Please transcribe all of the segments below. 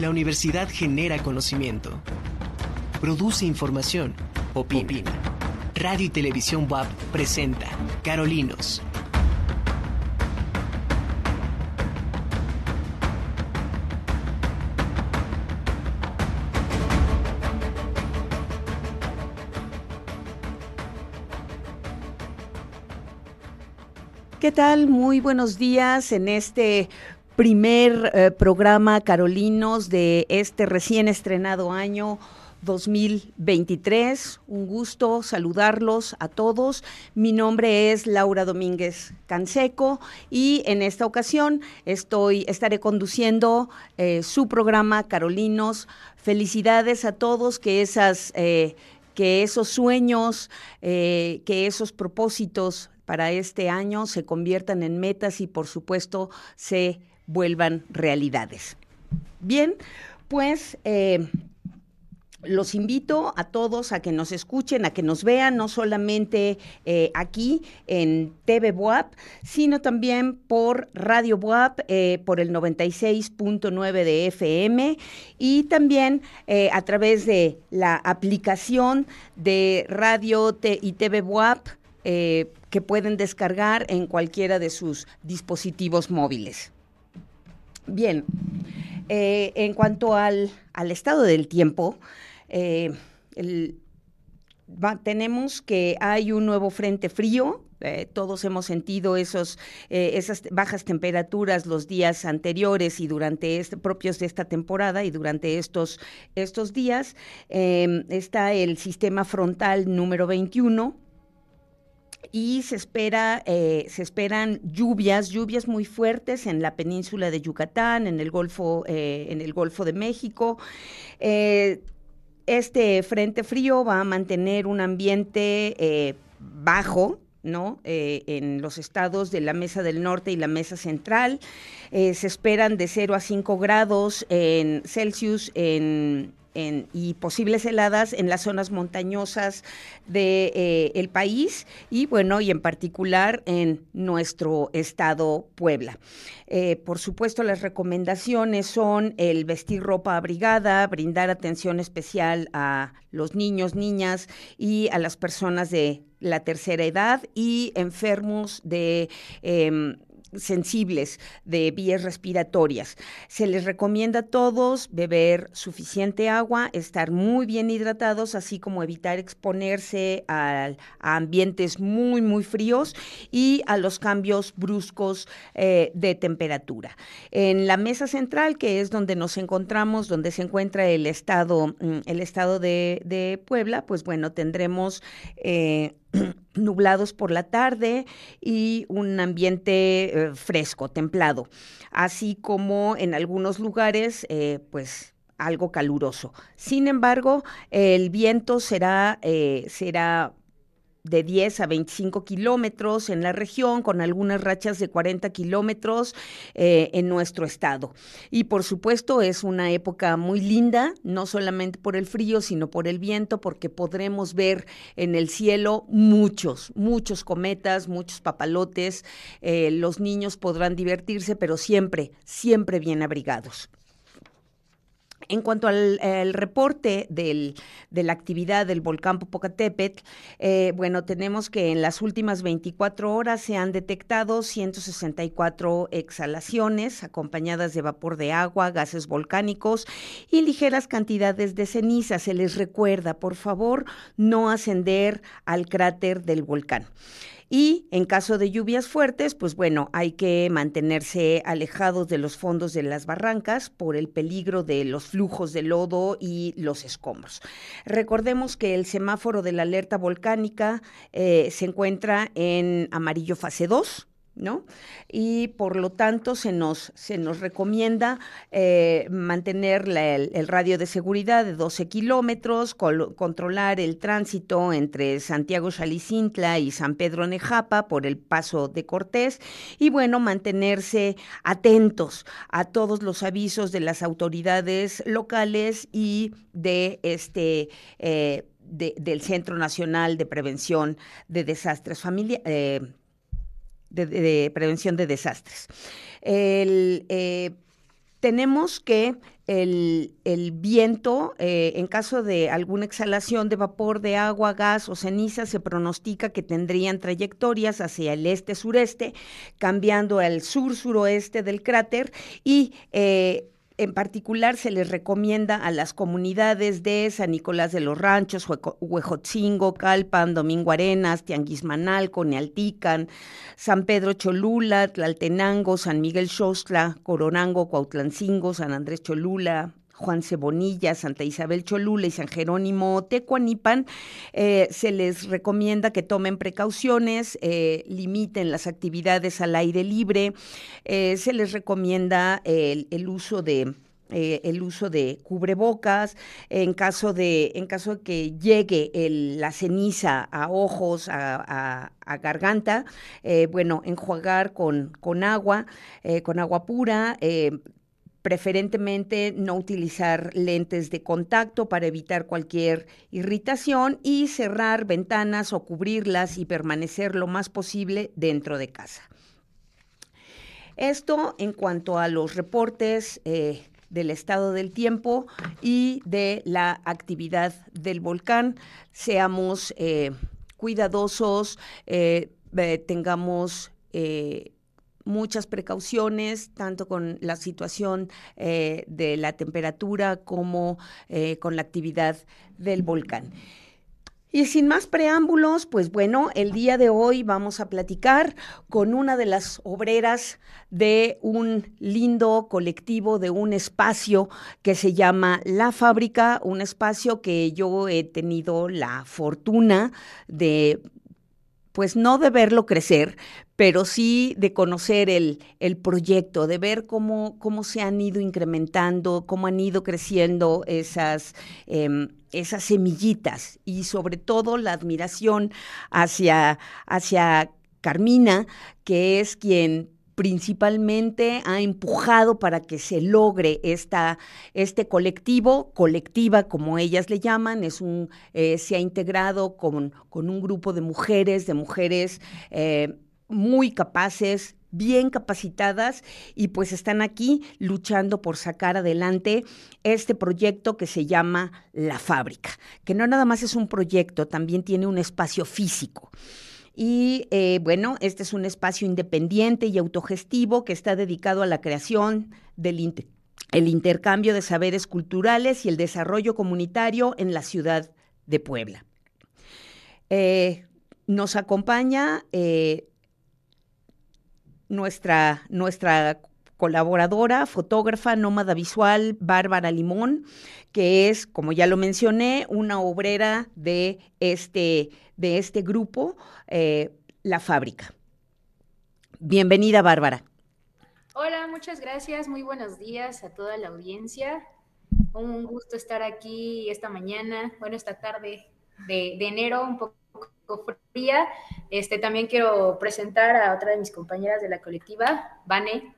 La universidad genera conocimiento, produce información, opina. Radio y Televisión WAP presenta Carolinos. ¿Qué tal? Muy buenos días en este primer eh, programa Carolinos de este recién estrenado año 2023. Un gusto saludarlos a todos. Mi nombre es Laura Domínguez Canseco y en esta ocasión estoy, estaré conduciendo eh, su programa Carolinos. Felicidades a todos que esas... Eh, que esos sueños, que esos propósitos para este año se conviertan en metas y por supuesto se vuelvan realidades. Bien, pues eh, los invito a todos a que nos escuchen, a que nos vean, no solamente eh, aquí en TV Boap, sino también por Radio Boap, eh, por el 96.9 de FM y también a través de la aplicación de Radio y TV Boap que pueden descargar en cualquiera de sus dispositivos móviles. Bien, eh, en cuanto al, estado del tiempo, eh, tenemos que hay un nuevo frente frío. todos hemos sentido esos, esas bajas temperaturas los días anteriores y durante este, propios de esta temporada y durante estos, estos días. está el sistema frontal número 21 y se espera eh, se esperan lluvias lluvias muy fuertes en la península de Yucatán en el Golfo eh, en el Golfo de México eh, este frente frío va a mantener un ambiente bajo ¿no? en los estados de la Mesa del Norte y la Mesa Central. se esperan de 0 a 5 grados en Celsius en y posibles heladas en las zonas montañosas del de, eh, país y bueno, y en particular en nuestro estado Puebla. Eh, por supuesto, las recomendaciones son el vestir ropa abrigada, brindar atención especial a los niños, niñas y a las personas de la tercera edad y enfermos de em, sensibles de vías respiratorias. Se les recomienda a todos beber suficiente agua, estar muy bien hidratados, así como evitar exponerse a, ambientes muy, muy fríos y a los cambios bruscos eh, de temperatura. En la mesa central, que es donde nos encontramos, donde se encuentra el estado, mm, el estado de, Puebla, pues bueno, tendremos eh, nublados por la tarde y un ambiente eh, fresco, templado, así como en algunos lugares, eh, pues algo caluroso. Sin embargo, el viento será, eh, será de 10 a 25 kilómetros en la región, con algunas rachas de 40 kilómetros eh, en nuestro estado. Y por supuesto es una época muy linda, no solamente por el frío, sino por el viento, porque podremos ver en el cielo muchos, muchos cometas, muchos papalotes. Eh, los niños podrán divertirse, pero siempre, siempre bien abrigados. En cuanto al reporte de la actividad del volcán Popocatépetl, eh, bueno, tenemos que en las últimas 24 horas se han detectado 164 exhalaciones acompañadas de vapor de agua, gases volcánicos y ligeras cantidades de ceniza. Se les recuerda, por favor, no ascender al cráter del volcán. Y en caso de lluvias fuertes, pues bueno, hay que mantenerse alejados de los fondos de las barrancas por el peligro de los flujos de lodo y los escombros. Recordemos que el semáforo de la alerta volcánica eh, se encuentra en amarillo fase 2 ¿no? Y por lo tanto se nos, se nos recomienda eh, mantener el, radio de seguridad de 12 kilómetros, controlar el tránsito entre Santiago Chalicintla y San Pedro Nejapa por el paso de Cortés y bueno, mantenerse atentos a todos los avisos de las autoridades locales y de este eh, del Centro Nacional de Prevención de Desastres Familiares. Eh, de, prevención de desastres. Eh, tenemos que el, viento, eh, en caso de alguna exhalación de vapor de agua, gas o ceniza, se pronostica que tendrían trayectorias hacia el este-sureste, cambiando al sur-suroeste del cráter y eh, en particular se les recomienda a las comunidades de San Nicolás de los Ranchos, Huejotzingo, Calpan, Domingo Arenas, Tianguismanal, Conealtican, San Pedro Cholula, Tlaltenango, San Miguel Xostla, Coronango, Cuautlancingo, San Andrés Cholula, Juan Cebonilla, Santa Isabel Cholula y San Jerónimo Tecuanipan, eh, se les recomienda que tomen precauciones, eh, limiten las actividades al aire libre, eh, se les recomienda el, uso de el uso de cubrebocas, en caso de, en caso de que llegue la ceniza a ojos, a, garganta, bueno, enjuagar con, con agua, con agua pura, preferentemente no utilizar lentes de contacto para evitar cualquier irritación y cerrar ventanas o cubrirlas y permanecer lo más posible dentro de casa. Esto en cuanto a los reportes eh, del estado del tiempo y de la actividad del volcán. Seamos eh, cuidadosos, eh, tengamos muchas precauciones, tanto con la situación eh, de la temperatura como eh, con la actividad del volcán. Y sin más preámbulos, pues bueno, el día de hoy vamos a platicar con una de las obreras de un lindo colectivo, de un espacio que se llama La Fábrica, un espacio que yo he tenido la fortuna de pues no de verlo crecer, pero sí de conocer el, el proyecto, de ver cómo, cómo, se han ido incrementando, cómo han ido creciendo esas, em, esas semillitas y sobre todo la admiración hacia, hacia Carmina, que es quien principalmente ha empujado para que se logre esta, este colectivo, colectiva como ellas le llaman, es un, eh, se ha integrado con, con, un grupo de mujeres, de mujeres eh, muy capaces, bien capacitadas y pues están aquí luchando por sacar adelante este proyecto que se llama La Fábrica, que no nada más es un proyecto, también tiene un espacio físico. Y eh, bueno, este es un espacio independiente y autogestivo que está dedicado a la creación del el intercambio de saberes culturales y el desarrollo comunitario en la ciudad de Puebla. Eh, nos acompaña eh, nuestra, nuestra colaboradora, fotógrafa, nómada visual, Bárbara Limón, que es, como ya lo mencioné, una obrera de este, de este grupo, eh, La Fábrica. Bienvenida, Bárbara. Hola, muchas gracias. Muy buenos días a toda la audiencia. Un gusto estar aquí esta mañana, bueno, esta tarde de, de enero, un poco fría. Este, también quiero presentar a otra de mis compañeras de la colectiva, Vane.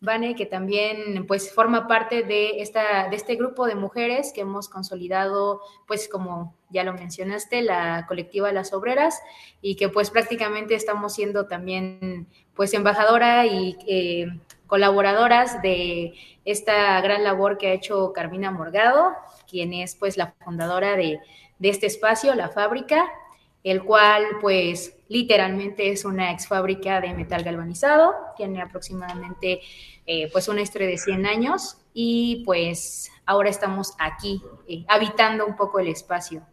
Vane, que también pues forma parte de, esta, de este grupo de mujeres que hemos consolidado, pues como ya lo mencionaste, la colectiva Las Obreras y que pues prácticamente estamos siendo también pues embajadora y eh, colaboradoras de esta gran labor que ha hecho Carmina Morgado, quien es pues la fundadora de, de este espacio, la fábrica, el cual pues literalmente es una ex fábrica de metal galvanizado, tiene aproximadamente eh, pues una historia de 100 años y pues ahora estamos aquí eh, habitando un poco el espacio.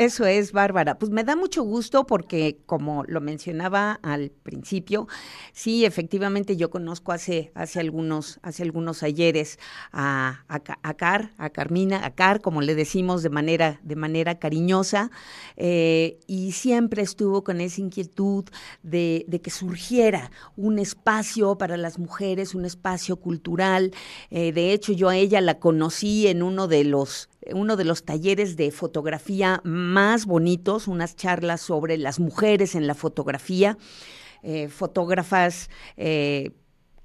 Eso es, Bárbara. Pues me da mucho gusto porque, como lo mencionaba al principio, sí, efectivamente yo conozco hace, hace, algunos, hace algunos ayeres a, a, Car, a Carmina, a Car, como le decimos de manera, de manera cariñosa, eh, y siempre estuvo con esa inquietud de, de, que surgiera un espacio para las mujeres, un espacio cultural. Eh, de hecho, yo a ella la conocí en uno de los uno de los talleres de fotografía más bonitos, unas charlas sobre las mujeres en la fotografía, eh, fotógrafas eh,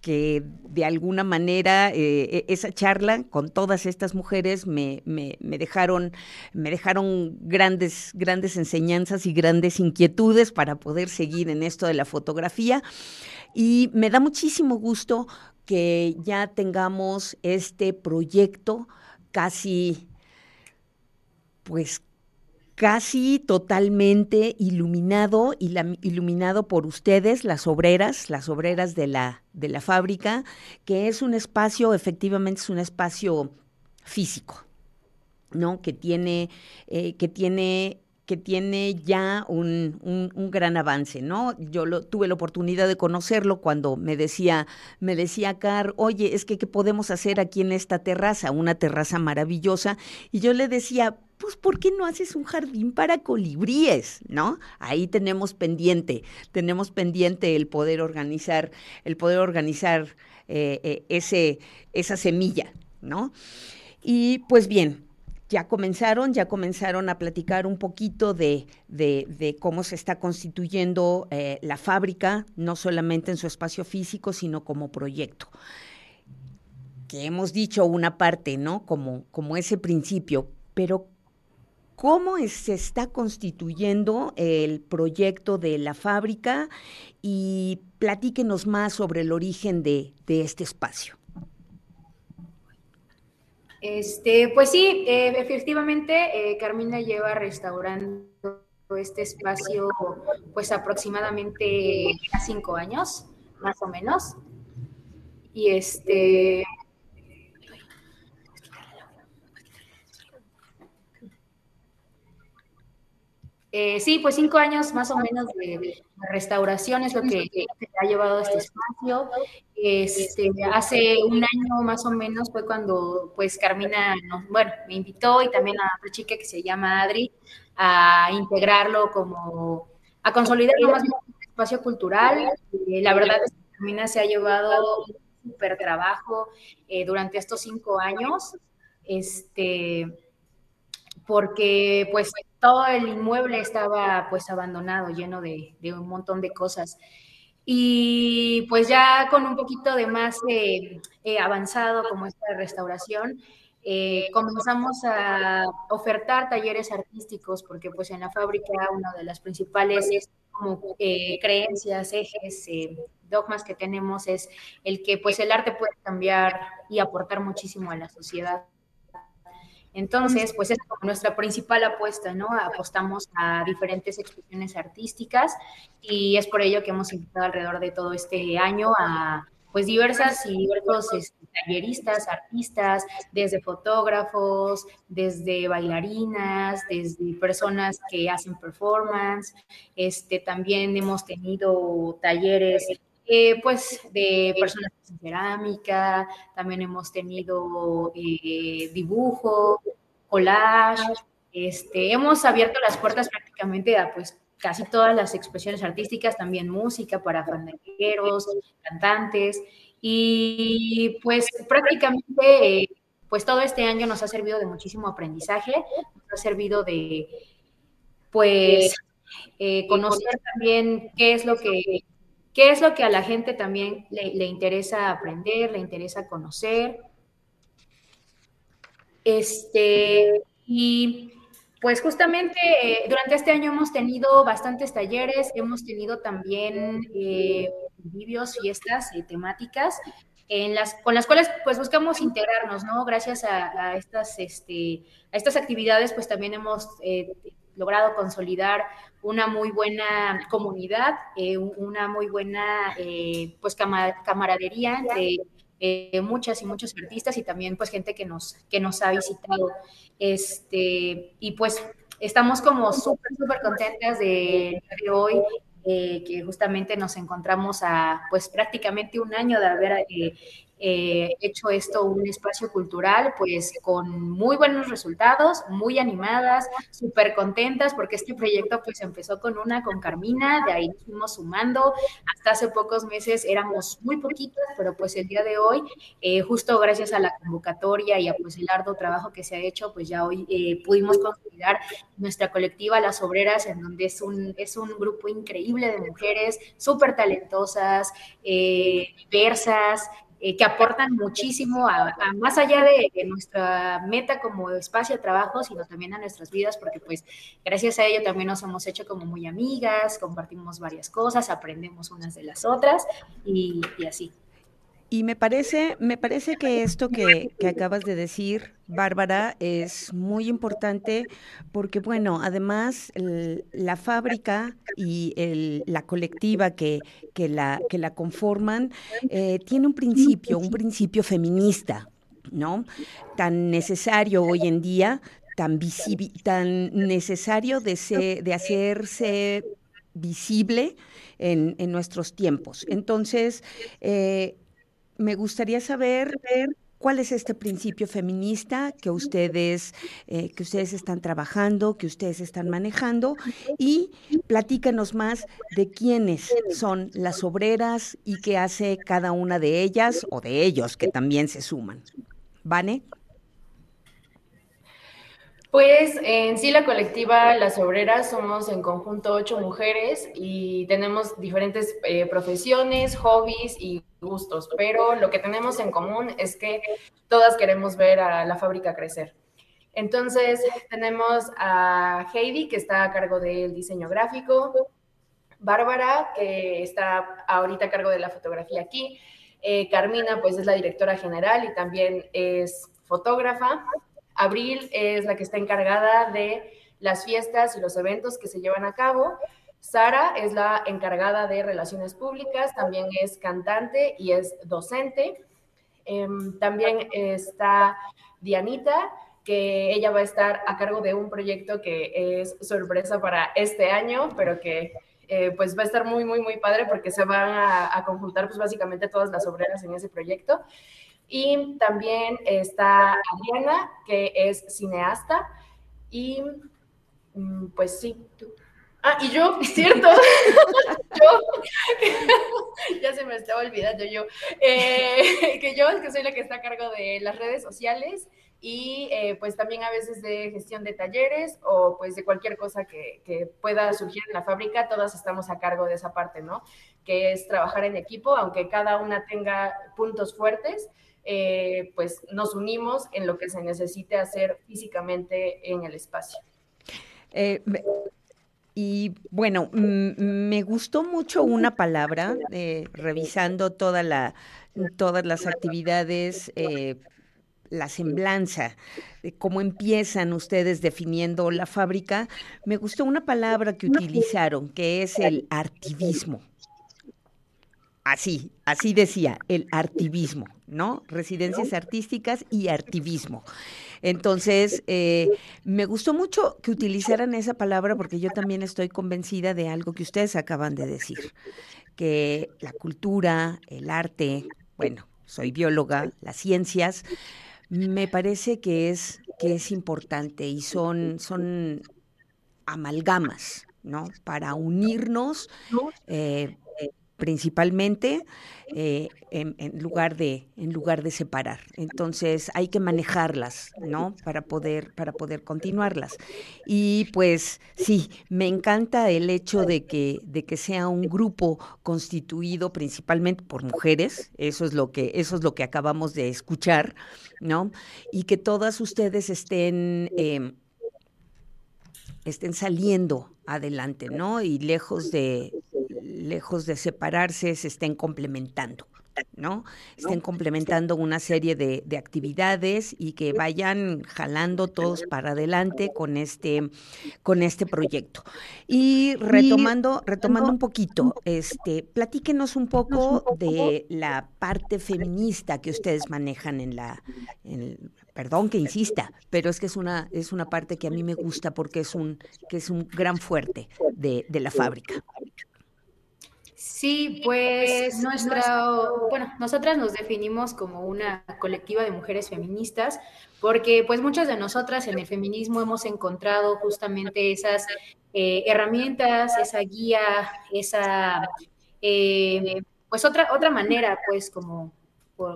que de alguna manera eh, e, esa charla con todas estas mujeres me, me, dejaron, me dejaron grandes, grandes enseñanzas y grandes inquietudes para poder seguir en esto de la fotografía. Y me da muchísimo gusto que ya tengamos este proyecto casi, pues casi totalmente iluminado, iluminado por ustedes, las obreras, las obreras de la, de la fábrica, que es un espacio, efectivamente es un espacio físico, ¿no? Que tiene, eh, que tiene que tiene ya un, un, gran avance, ¿no? Yo lo, tuve la oportunidad de conocerlo cuando me decía, me decía Car, oye, es que qué podemos hacer aquí en esta terraza, una terraza maravillosa, y yo le decía, pues ¿por qué no haces un jardín para colibríes, no? Ahí tenemos pendiente, tenemos pendiente el poder organizar, el poder organizar eh, eh, ese, esa semilla, ¿no? Y pues bien, ya comenzaron, ya comenzaron a platicar un poquito de, de, cómo se está constituyendo eh, la fábrica, no solamente en su espacio físico, sino como proyecto. Que hemos dicho una parte, ¿no? Como, como ese principio, pero ¿cómo se está constituyendo el proyecto de la fábrica? Y platíquenos más sobre el origen de, de este espacio. Este, pues sí, eh, efectivamente, eh, Carmina lleva restaurando este espacio pues aproximadamente cinco años, más o menos. Y este, Eh, sí, pues cinco años más o menos de, restauración es lo que, ha llevado a este espacio. Este, hace un año más o menos fue cuando pues Carmina, bueno, me invitó y también a otra chica que se llama Adri a integrarlo como, a consolidarlo más como un espacio cultural. Eh, la verdad es que Carmina se ha llevado un súper trabajo eh, durante estos cinco años. Este, porque pues todo el inmueble estaba pues abandonado, lleno de, un montón de cosas. Y pues ya con un poquito de más eh, eh, avanzado como esta restauración, eh, comenzamos a ofertar talleres artísticos porque pues en la fábrica una de las principales como creencias, ejes, dogmas que tenemos es el que pues el arte puede cambiar y aportar muchísimo a la sociedad. Entonces, pues es como nuestra principal apuesta, ¿no? Apostamos a diferentes expresiones artísticas y es por ello que hemos invitado alrededor de todo este año a pues diversas y diversos este, talleristas, artistas, desde fotógrafos, desde bailarinas, desde personas que hacen performance. Este, también hemos tenido talleres eh, pues de personas en cerámica, también hemos tenido eh, dibujo, collage, este, hemos abierto las puertas prácticamente a pues casi todas las expresiones artísticas, también música para fandangueros, cantantes, y pues prácticamente eh, pues todo este año nos ha servido de muchísimo aprendizaje, nos ha servido de pues conocer también qué es lo que ¿Qué es lo que a la gente también le, interesa aprender, le interesa conocer? Este, y pues justamente eh, durante este año hemos tenido bastantes talleres, hemos tenido también eh, fiestas eh, temáticas en las, con las cuales pues buscamos integrarnos, ¿no? Gracias a, estas, este, a estas actividades pues también hemos logrado consolidar una muy buena comunidad, eh, una muy buena eh, pues camaradería entre eh, muchas y muchos artistas y también pues gente que nos, que nos ha visitado. Este, y pues estamos como súper, súper contentas de, hoy que justamente nos encontramos a pues prácticamente un año de haber hecho esto un espacio cultural, pues con muy buenos resultados, muy animadas, súper contentas, porque este proyecto pues empezó con una, con Carmina, de ahí fuimos sumando, hasta hace pocos meses éramos muy poquitas, pero pues el día de hoy, eh, justo gracias a la convocatoria y a pues el arduo trabajo que se ha hecho, pues ya hoy eh, pudimos consolidar nuestra colectiva Las Obreras, en donde es un, es un grupo increíble de mujeres súper talentosas, diversas, eh, que aportan muchísimo a, más allá de, nuestra meta como espacio de trabajo, sino también a nuestras vidas, porque pues gracias a ello también nos hemos hecho como muy amigas, compartimos varias cosas, aprendemos unas de las otras y, así. Y me parece, me parece que esto que, acabas de decir, Bárbara, es muy importante porque, bueno, además la fábrica y la colectiva que, que, la, que la conforman eh, tiene un principio, un principio feminista, ¿no? Tan necesario hoy en día, tan, tan necesario de, de hacerse visible en, en, nuestros tiempos. Entonces, eh, me gustaría saber cuál es este principio feminista que ustedes, eh, que ustedes están trabajando, que ustedes están manejando y platícanos más de quiénes son las obreras y qué hace cada una de ellas o de ellos que también se suman. ¿Vane? Pues en sí la colectiva Las Obreras somos en conjunto ocho mujeres y tenemos diferentes eh, profesiones, hobbies y gustos, pero lo que tenemos en común es que todas queremos ver a la fábrica crecer. Entonces tenemos a Heidi que está a cargo del diseño gráfico, Bárbara que está ahorita a cargo de la fotografía aquí, eh, Carmina pues es la directora general y también es fotógrafa. Abril es la que está encargada de las fiestas y los eventos que se llevan a cabo. Sara es la encargada de relaciones públicas, también es cantante y es docente. Em, también está Dianita, que ella va a estar a cargo de un proyecto que es sorpresa para este año, pero que eh, pues va a estar muy, muy, muy padre porque se van a, conjuntar pues básicamente todas las obreras en ese proyecto. Y también está Adriana, que es cineasta. Y mm, pues sí. Ah, y yo, cierto. yo, ya se me estaba olvidando yo. Eh, que yo, que soy la que está a cargo de las redes sociales y eh, pues también a veces de gestión de talleres o pues de cualquier cosa que, que, pueda surgir en la fábrica, todas estamos a cargo de esa parte, ¿no? Que es trabajar en equipo, aunque cada una tenga puntos fuertes, eh, pues nos unimos en lo que se necesite hacer físicamente en el espacio. Eh, y bueno, me gustó mucho una palabra, eh, revisando todas las actividades, la semblanza, de cómo empiezan ustedes definiendo la fábrica. Me gustó una palabra que utilizaron, que es el artivismo. Así, así decía, el artivismo, ¿no? Residencias artísticas y artivismo. Entonces, eh, me gustó mucho que utilizaran esa palabra porque yo también estoy convencida de algo que ustedes acaban de decir, que la cultura, el arte, bueno, soy bióloga, las ciencias, me parece que es, que es importante y son, son amalgamas, ¿no? Para unirnos. Eh, principalmente eh, en, lugar de en lugar de separar. Entonces hay que manejarlas no para poder para poder continuarlas. Y pues sí me encanta el hecho de que de que sea un grupo constituido principalmente por mujeres. Eso es lo que eso es lo que acabamos de escuchar no y que todas ustedes estén em, estén saliendo adelante, ¿no? Y lejos de, lejos de separarse, se estén complementando. ¿no? Estén complementando una serie de, de, actividades y que vayan jalando todos para adelante con este, con este proyecto. Y retomando, retomando un poquito, este, platíquenos un poco de la parte feminista que ustedes manejan en la, en, perdón que insista, pero es que es una, es una parte que a mí me gusta porque es un, que es un gran fuerte de, de la fábrica. Sí, pues nuestra, bueno, nosotras nos definimos como una colectiva de mujeres feministas porque pues muchas de nosotras en el feminismo hemos encontrado justamente esas eh, herramientas, esa guía, esa, eh, pues otra, otra manera pues como,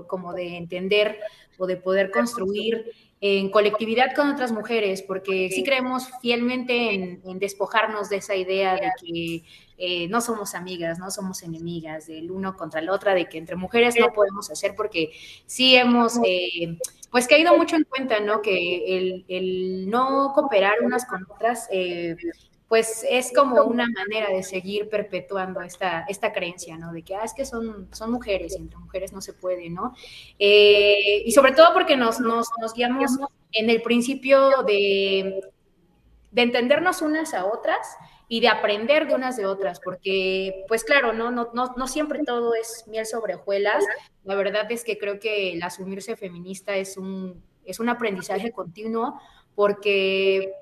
como de entender o de poder construir en colectividad con otras mujeres, porque sí creemos fielmente en, despojarnos de esa idea de que eh, no somos amigas, no somos enemigas, del uno contra el otro, de que entre mujeres no podemos hacer, porque sí hemos, eh, pues, caído mucho en cuenta, ¿no? Que el, no cooperar unas con otras, eh, pues es como una manera de seguir perpetuando esta, esta creencia, ¿no? De que, ah, es que son, son mujeres y entre mujeres no se puede, ¿no? Eh, y sobre todo porque nos, nos, guiamos en el principio de, de entendernos unas a otras y de aprender de unas de otras, porque, pues claro, no, no, no, no siempre todo es miel sobre hojuelas. La verdad es que creo que el asumirse feminista es un, es un aprendizaje continuo, porque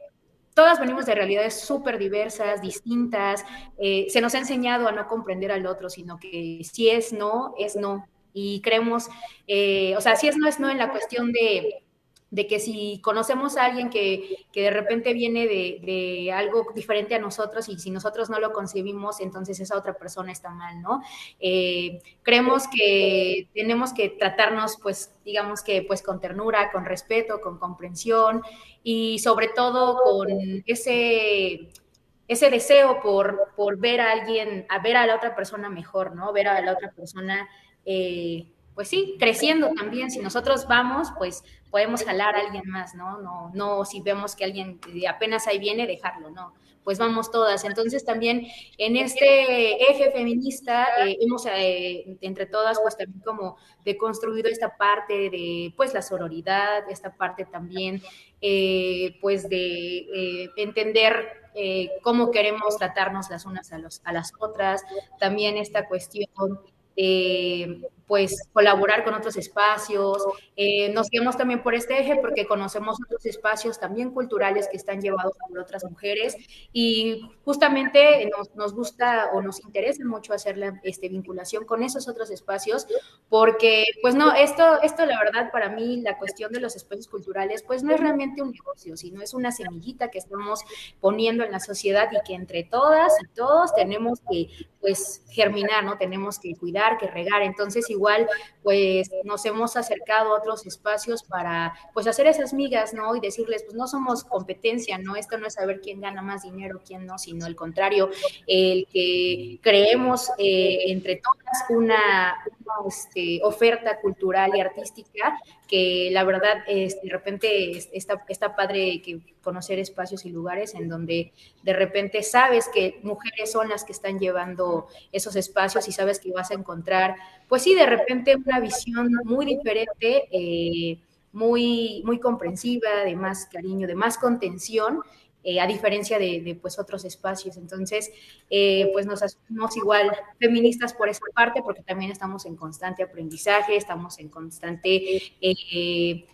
todas venimos de realidades súper diversas, distintas. Eh, se nos ha enseñado a no comprender al otro, sino que si es no, es no. Y creemos, eh, o sea, si es no, es no en la cuestión de de que si conocemos a alguien que, de repente viene de, algo diferente a nosotros y si nosotros no lo concebimos, entonces esa otra persona está mal, ¿no? Eh, creemos que tenemos que tratarnos, pues, digamos que, pues, con ternura, con respeto, con comprensión y sobre todo con ese ese deseo por, por ver a alguien, a ver a la otra persona mejor, ¿no? Ver a la otra persona eh, pues sí, creciendo también. Si nosotros vamos, pues podemos jalar a alguien más, ¿no? No, no si vemos que alguien apenas ahí viene, dejarlo, no. Pues vamos todas. Entonces también en este eje feminista eh, hemos eh, entre todas pues también como deconstruido esta parte de pues la sororidad, esta parte también eh, pues de entender cómo queremos tratarnos las unas a, los, a las otras, también esta cuestión eh, pues colaborar con otros espacios. Eh, nos guiamos también por este eje porque conocemos otros espacios también culturales que están llevados por otras mujeres y justamente nos, nos gusta o nos interesa mucho hacer la este, vinculación con esos otros espacios porque pues no, esto, esto la verdad para mí la cuestión de los espacios culturales pues no es realmente un negocio, sino es una semillita que estamos poniendo en la sociedad y que entre todas y todos tenemos que pues germinar, ¿no? Tenemos que cuidar, que regar. Entonces, igual, pues nos hemos acercado a otros espacios para, pues, hacer esas migas, ¿no? Y decirles, pues, no somos competencia, ¿no? Esto no es saber quién gana más dinero, quién no, sino el contrario, el que creemos eh, entre todas una, este, oferta cultural y artística que la verdad es, de repente está, está padre que conocer espacios y lugares en donde de repente sabes que mujeres son las que están llevando esos espacios y sabes que vas a encontrar, pues sí, de repente una visión muy diferente, eh, muy, muy comprensiva, de más cariño, de más contención eh, a diferencia de, pues otros espacios. Entonces, eh, pues nos asumimos igual feministas por esa parte, porque también estamos en constante aprendizaje, estamos en constante eh,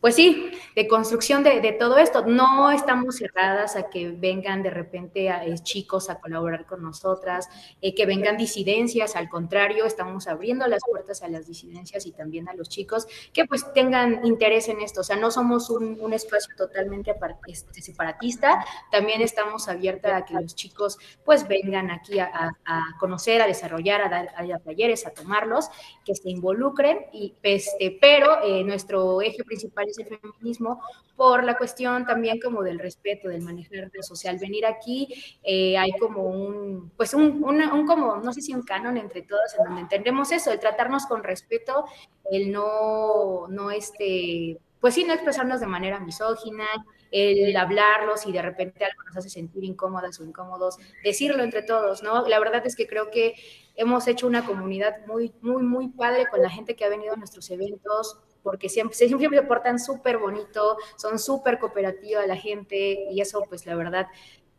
pues sí, de construcción de, todo esto. No estamos cerradas a que vengan de repente a, eh, chicos a colaborar con nosotras, eh, que vengan disidencias, al contrario, estamos abriendo las puertas a las disidencias y también a los chicos que pues tengan interés en esto. O sea, no somos un, espacio totalmente este, separatista, también estamos abiertas a que los chicos pues vengan aquí a, conocer, a desarrollar, a dar a, talleres, a tomarlos, que se involucren, y, este, pero eh, nuestro eje principal es el feminismo, por la cuestión también como del respeto, del manejar lo social. Venir aquí eh, hay como un, pues un, un, como, no sé si un canon entre todos, en donde entendemos eso, el tratarnos con respeto, el no, no este, pues sí, no expresarnos de manera misógina, el hablarlos y de repente algo nos hace sentir incómodas o incómodos, decirlo entre todos, ¿no? La verdad es que creo que hemos hecho una comunidad muy, muy, muy padre con la gente que ha venido a nuestros eventos, porque siempre, siempre se portan súper bonito, son súper cooperativa la gente y eso pues la verdad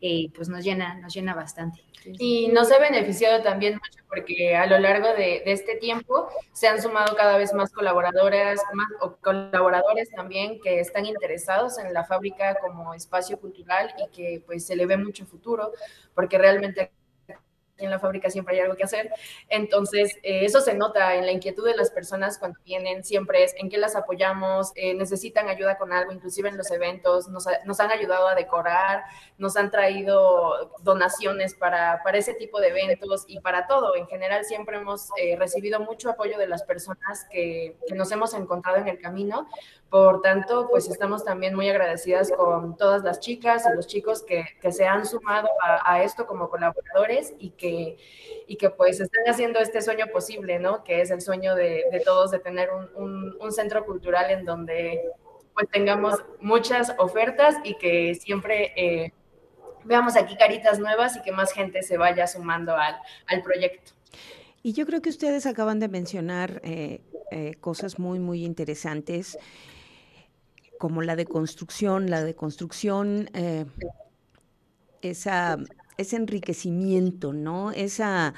eh, pues nos llena, nos llena bastante. Y nos ha beneficiado también mucho porque a lo largo de, este tiempo se han sumado cada vez más colaboradoras más, o colaboradores también que están interesados en la fábrica como espacio cultural y que pues se le ve mucho futuro porque realmente en la fábrica siempre hay algo que hacer. Entonces, eh, eso se nota en la inquietud de las personas cuando vienen, siempre es en qué las apoyamos, eh, necesitan ayuda con algo, inclusive en los eventos, nos, han ayudado a decorar, nos han traído donaciones para, ese tipo de eventos y para todo. En general, siempre hemos eh, recibido mucho apoyo de las personas que nos hemos encontrado en el camino. Por tanto, pues estamos también muy agradecidas con todas las chicas y los chicos que, que se han sumado a, esto como colaboradores y que y que pues están haciendo este sueño posible, ¿no? Que es el sueño de, todos de tener un, centro cultural en donde pues tengamos muchas ofertas y que siempre eh, veamos aquí caritas nuevas y que más gente se vaya sumando al, al proyecto. Y yo creo que ustedes acaban de mencionar eh, eh, cosas muy, muy interesantes, como la de construcción, la de construcción, eh, esa, ese enriquecimiento, ¿no? Esa,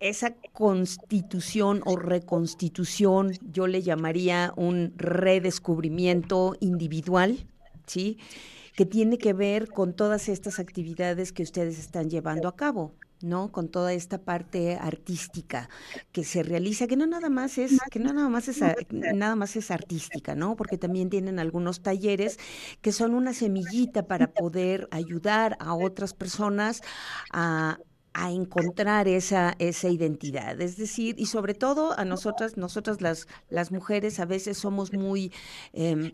esa constitución o reconstitución, yo le llamaría un redescubrimiento individual, ¿sí? Que tiene que ver con todas estas actividades que ustedes están llevando a cabo. ¿No? Con toda esta parte artística que se realiza, que no nada más es, que no nada más es nada más es artística, ¿no? Porque también tienen algunos talleres que son una semillita para poder ayudar a otras personas a, encontrar esa, esa identidad. Es decir, y sobre todo a nosotras, nosotras las, las mujeres a veces somos muy em,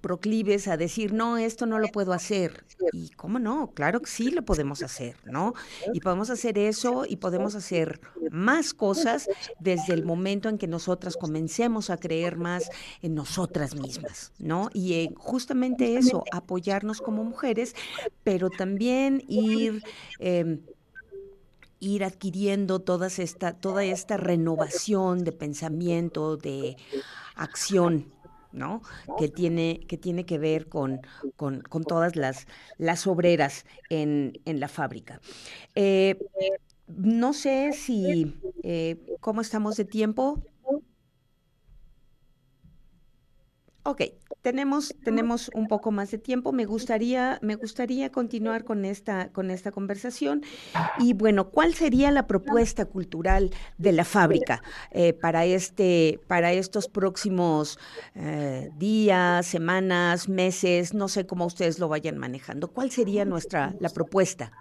proclives a decir, no, esto no lo puedo hacer. Y cómo no, claro que sí lo podemos hacer, ¿no? Y podemos hacer eso y podemos hacer más cosas desde el momento en que nosotras comencemos a creer más en nosotras mismas, ¿no? Y justamente eso, apoyarnos como mujeres, pero también ir... Em, ir adquiriendo todas esta, toda esta renovación de pensamiento, de acción, ¿no? Que tiene, que tiene que ver con, con, todas las, las obreras en, en la fábrica. Eh, no sé si, eh, ¿cómo estamos de tiempo? Ok, tenemos, tenemos un poco más de tiempo. Me gustaría, me gustaría continuar con esta, con esta conversación. Y bueno, ¿cuál sería la propuesta cultural de la fábrica eh, para, este, para estos próximos eh, días, semanas, meses? No sé cómo ustedes lo vayan manejando. ¿Cuál sería nuestra la propuesta?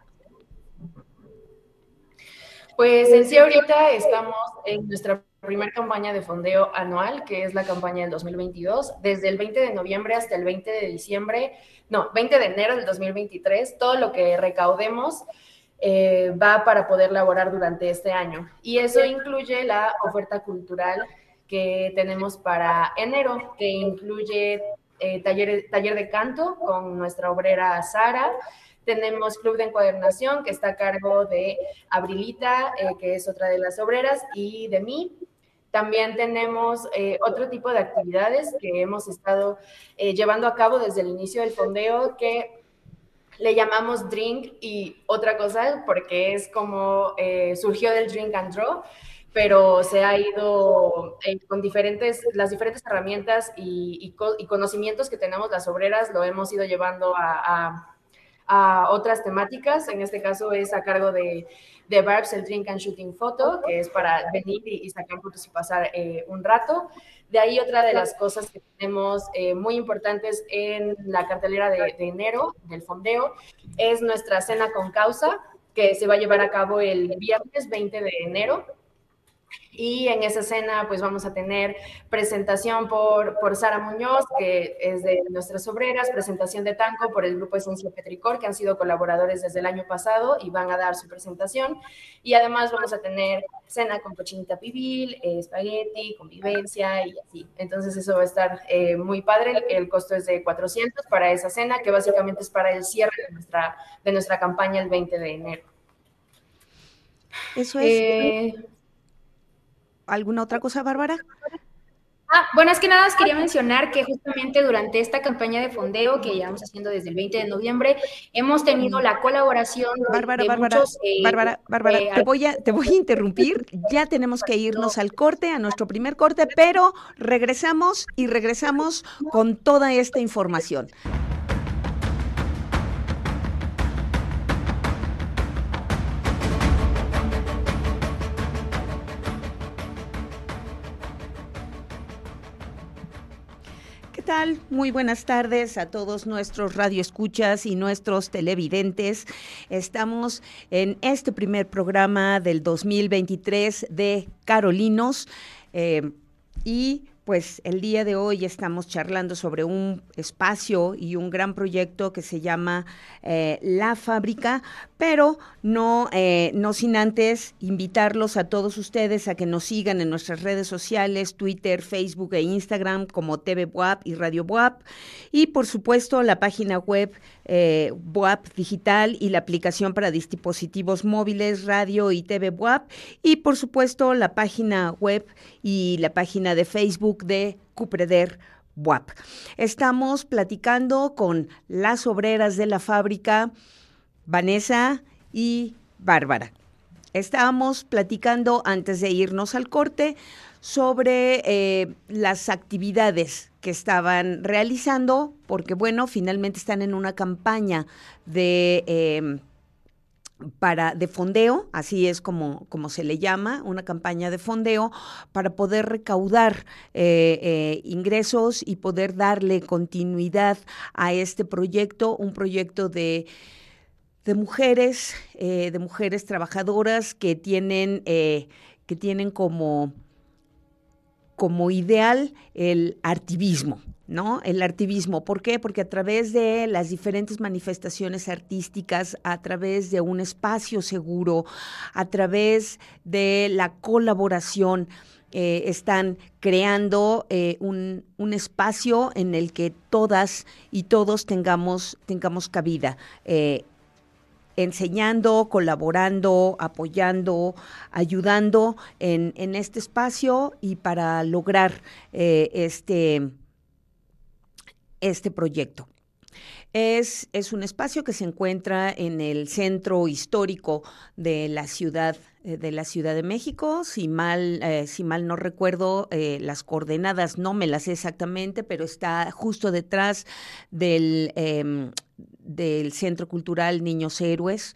Pues en sí ahorita estamos en nuestra primera campaña de fondeo anual, que es la campaña del 2022, desde el 20 de noviembre hasta el 20 de diciembre, no, 20 de enero del 2023, todo lo que recaudemos eh, va para poder laborar durante este año. Y eso incluye la oferta cultural que tenemos para enero, que incluye eh, taller, taller de canto con nuestra obrera Sara, tenemos Club de Encuadernación, que está a cargo de Abrilita, eh, que es otra de las obreras, y de mí. También tenemos eh, otro tipo de actividades que hemos estado eh, llevando a cabo desde el inicio del fondeo, que le llamamos drink y otra cosa, porque es como surgió del drink and draw, pero se ha ido con diferentes, las diferentes herramientas y, conocimientos que tenemos las obreras, lo hemos ido llevando a a otras temáticas. En este caso es a cargo de, de Barbs, el Drink and Shooting Photo, que es para venir y, sacar fotos y pasar eh, un rato. De ahí otra de las cosas que tenemos eh, muy importantes en la cartelera de, de, enero del fondeo es nuestra cena con causa, que se va a llevar a cabo el viernes 20 de enero y en esa escena, pues vamos a tener presentación por, por Sara Muñoz, que es de nuestras obreras, presentación de Tanco por el grupo Esencia Petricor, que han sido colaboradores desde el año pasado y van a dar su presentación. Y además vamos a tener cena con cochinita pibil, espagueti, convivencia y así. Entonces eso va a estar eh, muy padre. El costo es de 400 para esa cena, que básicamente es para el cierre de nuestra, de nuestra campaña el 20 de enero. Eso es. Eh, ¿Alguna otra cosa, Bárbara? Ah, bueno, es que nada más quería mencionar que justamente durante esta campaña de fondeo que llevamos haciendo desde el 20 de noviembre, hemos tenido la colaboración Bárbara, Bárbara, eh, Bárbara, Bárbara, eh, te, voy a, te voy a interrumpir. Ya tenemos que irnos al corte, a nuestro primer corte, pero regresamos y regresamos con toda esta información. Tal? Muy buenas tardes a todos nuestros radioescuchas y nuestros televidentes. Estamos en este primer programa del 2023 de Carolinos eh, y pues el día de hoy estamos charlando sobre un espacio y un gran proyecto que se llama eh, La Fábrica, pero no, eh, no sin antes invitarlos a todos ustedes a que nos sigan en nuestras redes sociales, Twitter, Facebook e Instagram como TV Buap y Radio Buap, y por supuesto la página web eh, Buap Digital y la aplicación para dispositivos móviles, radio y TV Buap, y por supuesto la página web y la página de Facebook de Cupreder WAP. Estamos platicando con las obreras de la fábrica, Vanessa y Bárbara. Estábamos platicando antes de irnos al corte sobre eh, las actividades que estaban realizando, porque bueno, finalmente están en una campaña de eh, para de fondeo, así es como, como se le llama, una campaña de fondeo para poder recaudar eh, eh, ingresos y poder darle continuidad a este proyecto, un proyecto de de mujeres, eh, de mujeres trabajadoras que tienen, que tienen como, como ideal el artivismo, ¿no? El artivismo. ¿Por qué? Porque a través de las diferentes manifestaciones artísticas, a través de un espacio seguro, a través de la colaboración, eh, están creando eh, un, espacio en el que todas y todos tengamos, tengamos cabida. Eh, enseñando, colaborando, apoyando, ayudando en, en, este espacio y para lograr este, este proyecto. Es, es, un espacio que se encuentra en el centro histórico de la ciudad eh, de la Ciudad de México. Si mal, eh, si mal no recuerdo, eh, las coordenadas no me las sé exactamente, pero está justo detrás del, em, del Centro Cultural Niños Héroes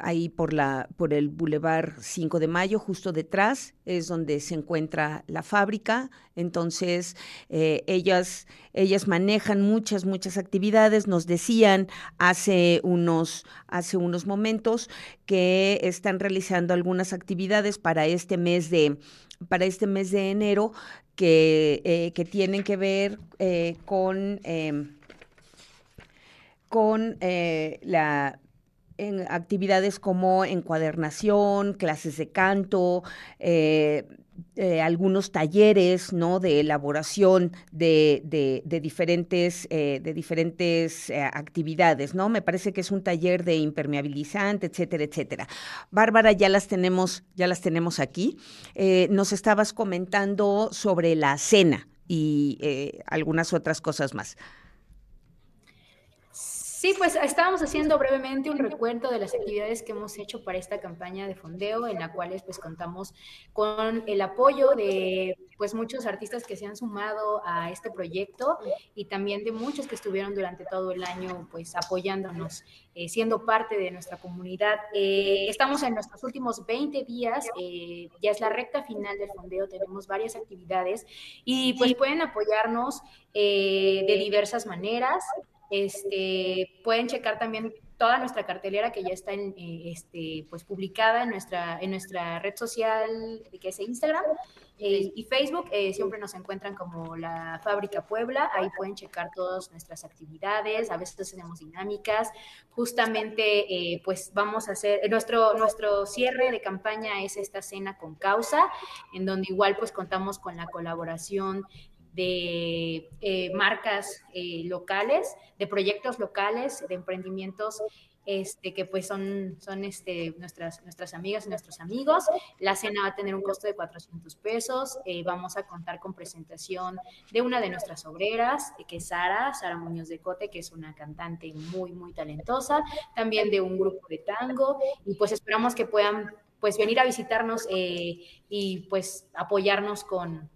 ahí por, la, por el Boulevard 5 de Mayo, justo detrás, es donde se encuentra la fábrica. Entonces, eh, ellas, ellas manejan muchas, muchas actividades. Nos decían hace unos, hace unos momentos que están realizando algunas actividades para este mes de, para este mes de enero que, eh, que tienen que ver eh, con em, con la en actividades como encuadernación, clases de canto, eh, eh, algunos talleres ¿no? de elaboración de, de, diferentes, eh, de diferentes actividades, ¿no? Me parece que es un taller de impermeabilizante, etcétera, etcétera. Bárbara, ya las tenemos, ya las tenemos aquí. nos estabas comentando sobre la cena y algunas otras cosas más. Sí, pues estábamos haciendo brevemente un recuento de las actividades que hemos hecho para esta campaña de fondeo, en la cual pues contamos con el apoyo de pues muchos artistas que se han sumado a este proyecto y también de muchos que estuvieron durante todo el año pues apoyándonos, eh, siendo parte de nuestra comunidad. Eh, estamos en nuestros últimos 20 días, eh, ya es la recta final del fondeo, tenemos varias actividades y pues pueden apoyarnos de diversas maneras. Este, pueden checar también toda nuestra cartelera que ya está eh, este, pues publicada en nuestra, en nuestra red social que es Instagram eh, y Facebook. Eh, siempre nos encuentran como la Fábrica Puebla. Ahí pueden checar todas nuestras actividades. A veces tenemos dinámicas. Justamente, pues vamos a hacer nuestro, nuestro cierre de campaña es esta cena con causa, en donde igual pues contamos con la colaboración de eh, marcas eh, locales, de proyectos locales, de emprendimientos este, que pues son, son este, nuestras, nuestras amigas y nuestros amigos. La cena va a tener un costo de 400 pesos. Eh, vamos a contar con presentación de una de nuestras obreras, que es Sara, Sara Muñoz de Cote, que es una cantante muy, muy talentosa. También de un grupo de tango. Y pues esperamos que puedan pues venir a visitarnos y pues apoyarnos con,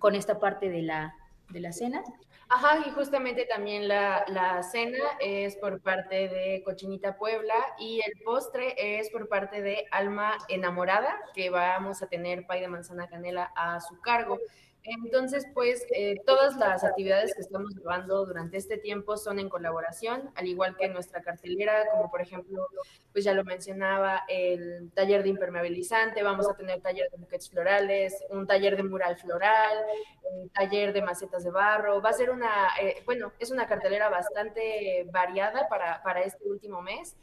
con esta parte de la, de la cena. Ajá, y justamente también la, la, cena es por parte de Cochinita Puebla y el postre es por parte de Alma Enamorada, que vamos a tener pay de manzana canela a su cargo. Entonces, pues eh, todas las actividades que estamos llevando durante este tiempo son en colaboración, al igual que nuestra cartelera, como por ejemplo, pues ya lo mencionaba, el taller de impermeabilizante, vamos a tener taller de buquets florales, un taller de mural floral, un taller de macetas de barro. Va a ser una, eh, bueno, es una cartelera bastante variada para, para este último mes.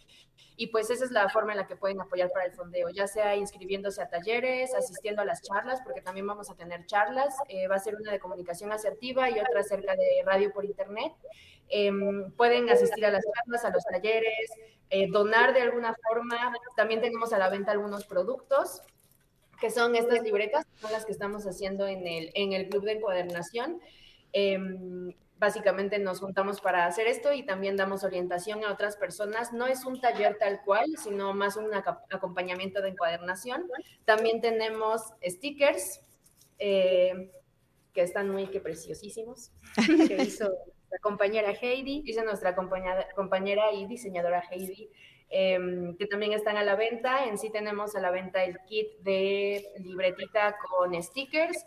Y pues esa es la forma en la que pueden apoyar para el fondeo, ya sea inscribiéndose a talleres, asistiendo a las charlas, porque también vamos a tener charlas. Eh, va a ser una de comunicación asertiva y otra acerca de radio por internet. Em, pueden asistir a las charlas, a los talleres, eh, donar de alguna forma. También tenemos a la venta algunos productos que son estas libretas, son las que estamos haciendo en el, en el club de encuadernación. Básicamente nos juntamos para hacer esto y también damos orientación a otras personas. No es un taller tal cual, sino más un acompañamiento de encuadernación. También tenemos stickers eh, que están muy que preciosísimos, que hizo nuestra compañera Heidi, hizo nuestra compañera, compañera y diseñadora Heidi. Em, que también están a la venta. En sí tenemos a la venta el kit de libretita con stickers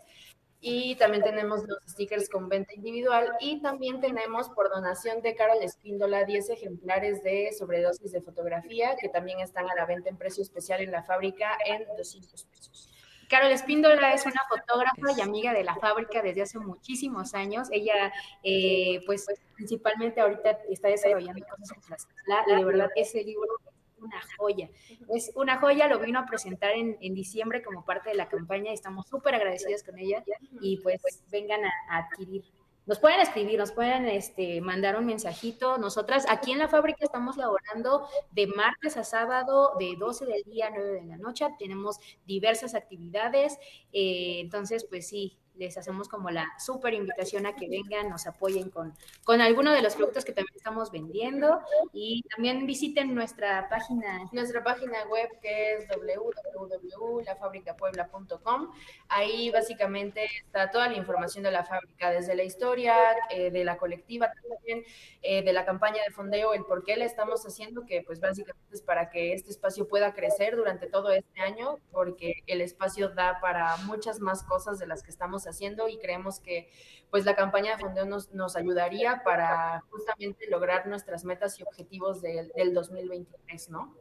y también tenemos los stickers con venta individual y también tenemos por donación de Carol Espíndola 10 ejemplares de sobredosis de fotografía que también están a la venta en precio especial en la fábrica en 200 pesos. Carol Espíndola es una fotógrafa y amiga de la fábrica desde hace muchísimos años. Ella, eh, pues, principalmente ahorita está desarrollando cosas en Tlaxcala y de verdad ese libro una joya. Es una joya, lo vino a presentar en, diciembre como parte de la campaña y estamos súper agradecidos con ella y pues vengan a, adquirir. Nos pueden escribir, nos pueden este, mandar un mensajito. Nosotras aquí en la fábrica estamos laborando de martes a sábado, de 12 del día a 9 de la noche. Tenemos diversas actividades. Eh, entonces, pues sí, les hacemos como la súper invitación a que vengan, nos apoyen con, con alguno de los productos que también estamos vendiendo y también visiten nuestra página. Nuestra página web que es www.lafabricapuebla.com. Ahí básicamente está toda la información de la fábrica, desde la historia, eh, de la colectiva también, eh, de la campaña de fondeo, el por qué la estamos haciendo, que pues básicamente es para que este espacio pueda crecer durante todo este año, porque el espacio da para muchas más cosas de las que estamos haciendo y creemos que pues la campaña de fondeo nos, nos ayudaría para justamente lograr nuestras metas y objetivos del, del 2023, ¿no?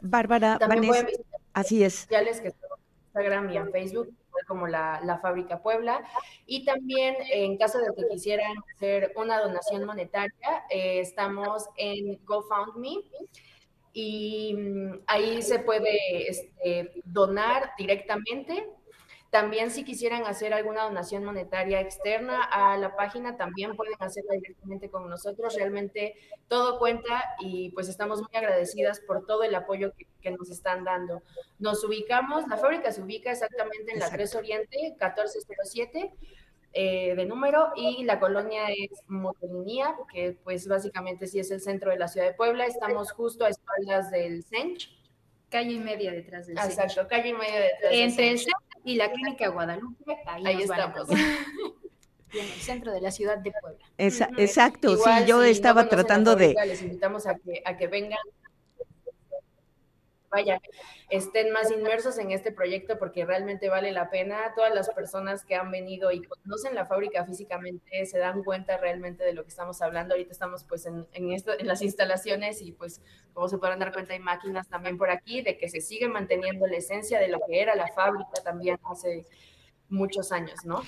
Bárbara, Vanessa, así es. Sociales que en Instagram y en Facebook como la, la, Fábrica Puebla. Y también en caso de que quisieran hacer una donación monetaria, eh, estamos en GoFundMe y mm, ahí se puede este, donar directamente también si quisieran hacer alguna donación monetaria externa a la página, también pueden hacerla directamente con nosotros. Realmente todo cuenta y pues estamos muy agradecidas por todo el apoyo que, nos están dando. Nos ubicamos, la fábrica se ubica exactamente en la 3 Oriente, 1407. Eh, de número y la colonia es Motolinía, que pues básicamente sí es el centro de la ciudad de Puebla. Estamos justo a espaldas del CENCH. Calle y media detrás del CENCH. Exacto, calle y media detrás Entre del CENCH y la Clínica Guadalupe, ahí, estamos. en el centro de la ciudad de Puebla. exacto, sí, yo estaba tratando de... Les invitamos a que, a que vengan vaya, estén más inmersos en este proyecto porque realmente vale la pena. Todas las personas que han venido y conocen la fábrica físicamente se dan cuenta realmente de lo que estamos hablando. Ahorita estamos pues en, en, esto, en las instalaciones y pues como se pueden dar cuenta hay máquinas también por aquí de que se sigue manteniendo la esencia de lo que era la fábrica también hace muchos años, ¿no?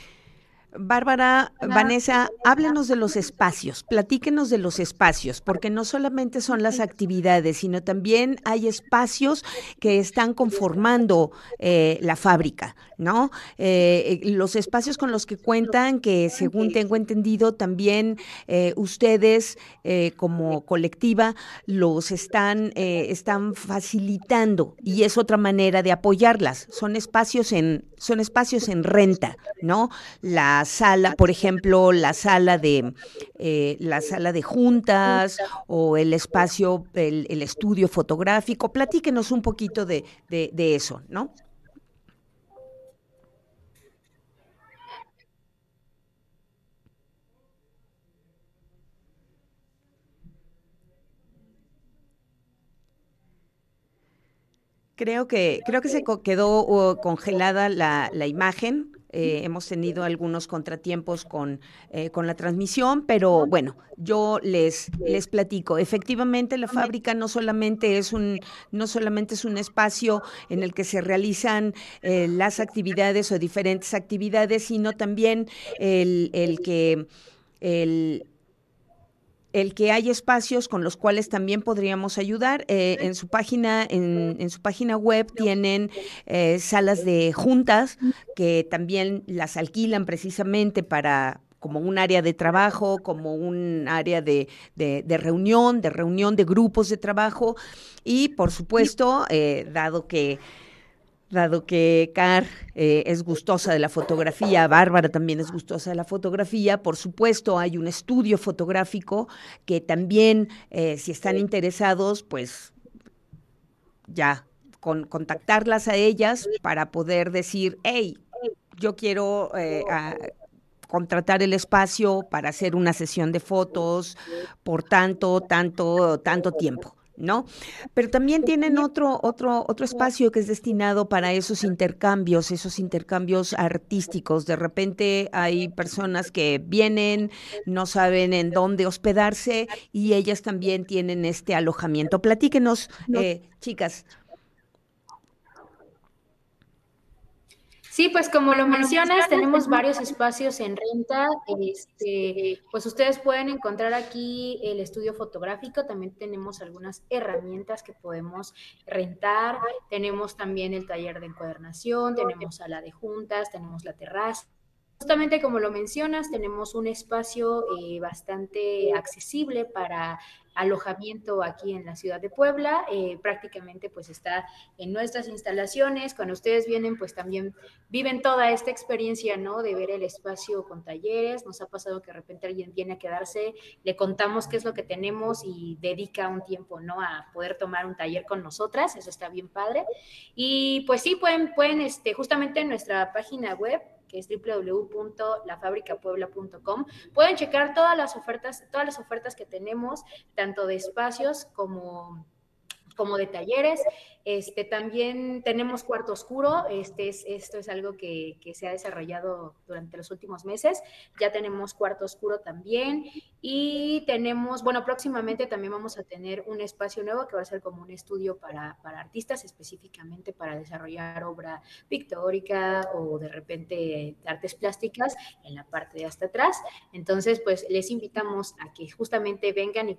Bárbara, Vanessa, háblenos de los espacios, platíquenos de los espacios, porque no solamente son las actividades, sino también hay espacios que están conformando eh, la fábrica, ¿no? Eh, eh, los espacios con los que cuentan, que según tengo entendido, también ustedes como colectiva los están, están facilitando y es otra manera de apoyarlas. Son espacios en, son espacios en renta, ¿no? La sala, por ejemplo, la sala de eh, la sala de juntas o el espacio, el, estudio fotográfico. Platíquenos un poquito de, de, eso, ¿no? Creo que, creo que se quedó congelada la, la imagen. Eh, hemos tenido algunos contratiempos con, eh, con la transmisión, pero bueno, yo les, les platico. Efectivamente, la fábrica no solamente es un, no solamente es un espacio en el que se realizan eh, las actividades o diferentes actividades, sino también el, el que el el que hay espacios con los cuales también podríamos ayudar. Eh, en su página, en, su página web tienen eh, salas de juntas que también las alquilan precisamente para como un área de trabajo, como un área de, de, reunión, de reunión de grupos de trabajo. Y por supuesto, eh, dado que dado que Car eh, es gustosa de la fotografía, Bárbara también es gustosa de la fotografía, por supuesto hay un estudio fotográfico que también, eh, si están interesados, pues ya con, contactarlas a ellas para poder decir, hey, yo quiero eh, contratar el espacio para hacer una sesión de fotos por tanto, tanto, tanto tiempo. ¿No? Pero también tienen otro, otro, otro espacio que es destinado para esos intercambios, esos intercambios artísticos. De repente hay personas que vienen, no saben en dónde hospedarse y ellas también tienen este alojamiento. Platíquenos, eh, chicas. Sí, pues como lo mencionas, tenemos varios espacios en renta. Este, pues ustedes pueden encontrar aquí el estudio fotográfico. También tenemos algunas herramientas que podemos rentar. Tenemos también el taller de encuadernación, tenemos sala de juntas, tenemos la terraza. Justamente como lo mencionas, tenemos un espacio eh, bastante accesible para alojamiento aquí en la ciudad de Puebla. Eh, prácticamente pues está en nuestras instalaciones. Cuando ustedes vienen pues también viven toda esta experiencia, ¿no? De ver el espacio con talleres. Nos ha pasado que de repente alguien viene a quedarse, le contamos qué es lo que tenemos y dedica un tiempo, ¿no? A poder tomar un taller con nosotras. Eso está bien padre. Y pues sí, pueden, pueden, este, justamente en nuestra página web es www.lafabricapuebla.com. Pueden checar todas las ofertas, todas las ofertas que tenemos, tanto de espacios como como de talleres. Este, también tenemos cuarto oscuro, este es, esto es algo que, se ha desarrollado durante los últimos meses. Ya tenemos cuarto oscuro también y tenemos, bueno, próximamente también vamos a tener un espacio nuevo que va a ser como un estudio para, para artistas, específicamente para desarrollar obra pictórica o de repente artes plásticas en la parte de hasta atrás. Entonces, pues les invitamos a que justamente vengan y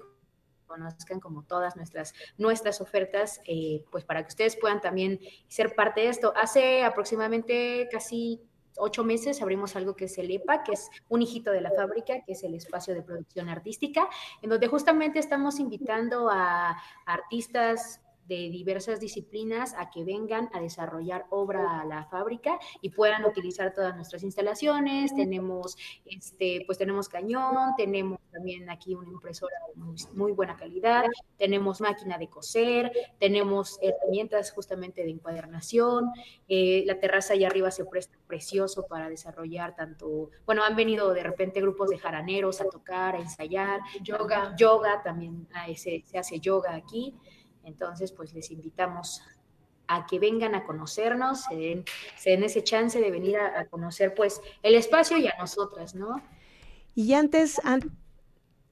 conozcan como todas nuestras, nuestras ofertas, eh, pues para que ustedes puedan también ser parte de esto. Hace aproximadamente casi ocho meses abrimos algo que es el EPA, que es un hijito de la fábrica, que es el espacio de producción artística, en donde justamente estamos invitando a artistas de diversas disciplinas a que vengan a desarrollar obra a la fábrica y puedan utilizar todas nuestras instalaciones. Tenemos, este, pues tenemos cañón, tenemos también aquí una impresora de muy, buena calidad, tenemos máquina de coser, tenemos herramientas justamente de encuadernación, eh, la terraza allá arriba se presta precioso para desarrollar tanto, bueno, han venido de repente grupos de jaraneros a tocar, a ensayar, yoga, yoga también ah, se hace yoga aquí. Entonces, pues les invitamos a que vengan a conocernos, se den, ese chance de venir a, conocer pues el espacio y a nosotras, ¿no? Y antes,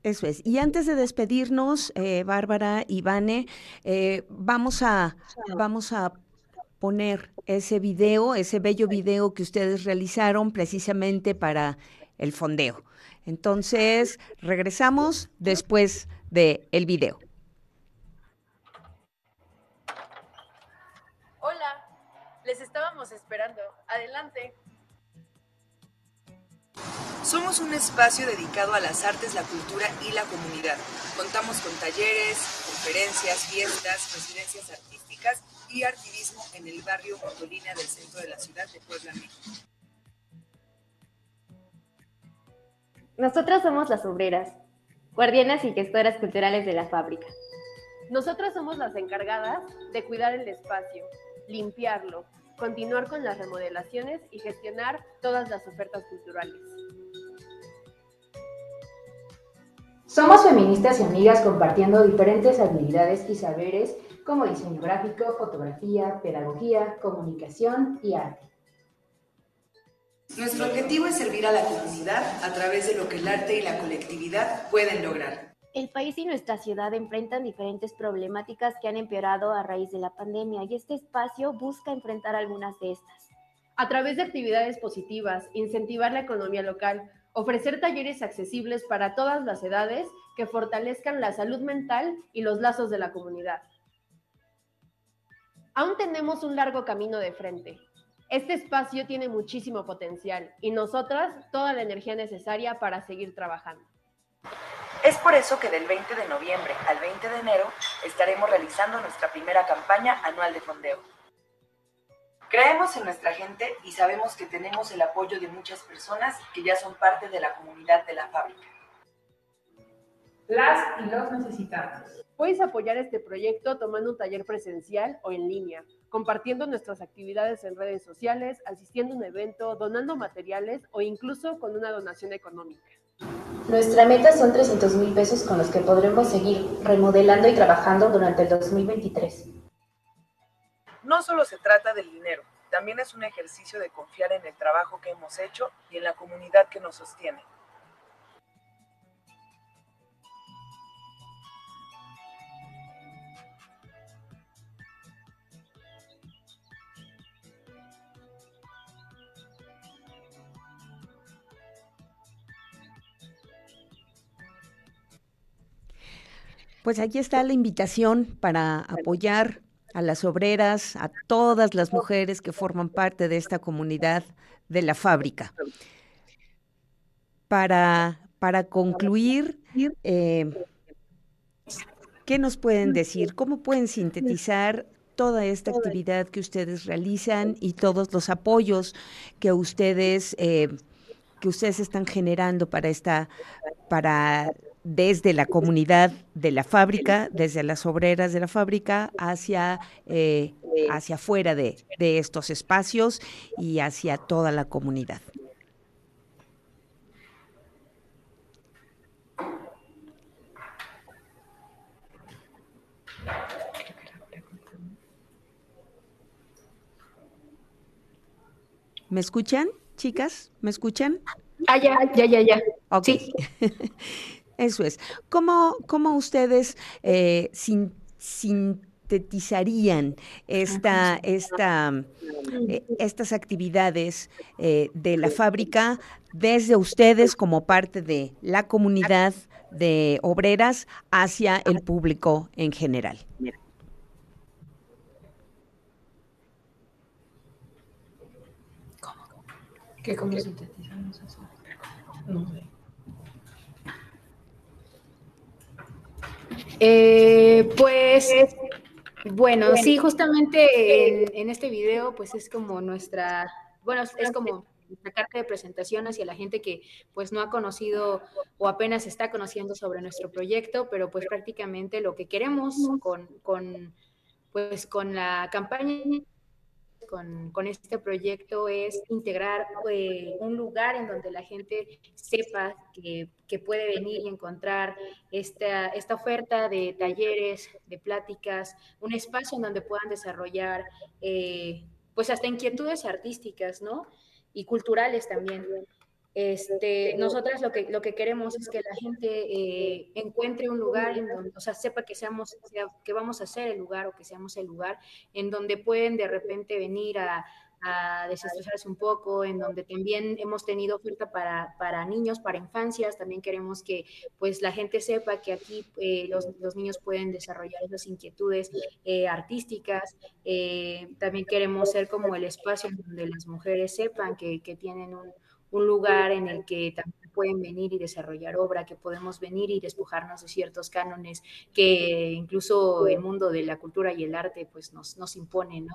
eso es. Y antes de despedirnos, eh, Bárbara y Vane, eh, vamos, a, vamos a poner ese video, ese bello video que ustedes realizaron precisamente para el fondeo. Entonces, regresamos después del el video. Les estábamos esperando. Adelante. Somos un espacio dedicado a las artes, la cultura y la comunidad. Contamos con talleres, conferencias, fiestas, residencias artísticas y activismo en el barrio Motolina del centro de la ciudad de Puebla, México. Nosotros somos las obreras, guardianas y gestoras culturales de la fábrica. Nosotras somos las encargadas de cuidar el espacio, limpiarlo, continuar con las remodelaciones y gestionar todas las ofertas culturales. Somos feministas y amigas compartiendo diferentes habilidades y saberes como diseño gráfico, fotografía, pedagogía, comunicación y arte. Nuestro objetivo es servir a la comunidad a través de lo que el arte y la colectividad pueden lograr. El país y nuestra ciudad enfrentan diferentes problemáticas que han empeorado a raíz de la pandemia y este espacio busca enfrentar algunas de estas. A través de actividades positivas, incentivar la economía local, ofrecer talleres accesibles para todas las edades que fortalezcan la salud mental y los lazos de la comunidad. Aún tenemos un largo camino de frente, este espacio tiene muchísimo potencial y nosotras toda la energía necesaria para seguir trabajando. Es por eso que del 20 de noviembre al 20 de enero estaremos realizando nuestra primera campaña anual de fondeo. Creemos en nuestra gente y sabemos que tenemos el apoyo de muchas personas que ya son parte de la comunidad de la fábrica. Las y los necesitamos. Puedes apoyar este proyecto tomando un taller presencial o en línea, compartiendo nuestras actividades en redes sociales, asistiendo a un evento, donando materiales o incluso con una donación económica. Nuestra meta son 300 mil pesos con los que podremos seguir remodelando y trabajando durante el 2023. No solo se trata del dinero, también es un ejercicio de confiar en el trabajo que hemos hecho y en la comunidad que nos sostiene. Pues aquí está la invitación para apoyar a las obreras, a todas las mujeres que forman parte de esta comunidad de la fábrica. Para, para concluir, eh, ¿qué nos pueden decir? ¿Cómo pueden sintetizar toda esta actividad que ustedes realizan y todos los apoyos que ustedes eh, que ustedes están generando para esta para desde la comunidad de la fábrica, desde las obreras de la fábrica, hacia, eh, hacia afuera de, de estos espacios y hacia toda la comunidad. ¿Me escuchan, chicas? ¿Me escuchan? Ah, ya, ya, ya, ya. Ok. Sí. Eso es. ¿Cómo, cómo ustedes eh, sintetizarían esta, esta, eh, estas actividades eh, de la fábrica desde ustedes como parte de la comunidad de obreras hacia el público en general? ¿Cómo? ¿Qué cómo sintetizamos eso? No sé. Eh, pues, bueno, sí, justamente en, este video, pues es como nuestra, bueno, es como nuestra carta de presentación hacia la gente que pues no ha conocido o apenas está conociendo sobre nuestro proyecto, pero pues prácticamente lo que queremos con, con pues con la campaña con, este proyecto es integrar eh, un lugar en donde la gente sepa que, puede venir y encontrar esta, esta oferta de talleres, de pláticas, un espacio en donde puedan desarrollar eh, pues hasta inquietudes artísticas, ¿no? Y culturales también. Este, nosotras lo que, lo que queremos es que la gente eh, encuentre un lugar en donde, o sea, sepa que seamos, que vamos a ser el lugar o que seamos el lugar en donde pueden de repente venir a, a desestresarse un poco, en donde también hemos tenido oferta para, para, niños, para infancias, también queremos que pues la gente sepa que aquí eh, los, los, niños pueden desarrollar esas inquietudes eh, artísticas, también queremos ser como el espacio en donde las mujeres sepan que, que tienen un, un lugar en el que también pueden venir y desarrollar obra, que podemos venir y despojarnos de ciertos cánones que incluso el mundo de la cultura y el arte pues nos, nos impone, ¿no?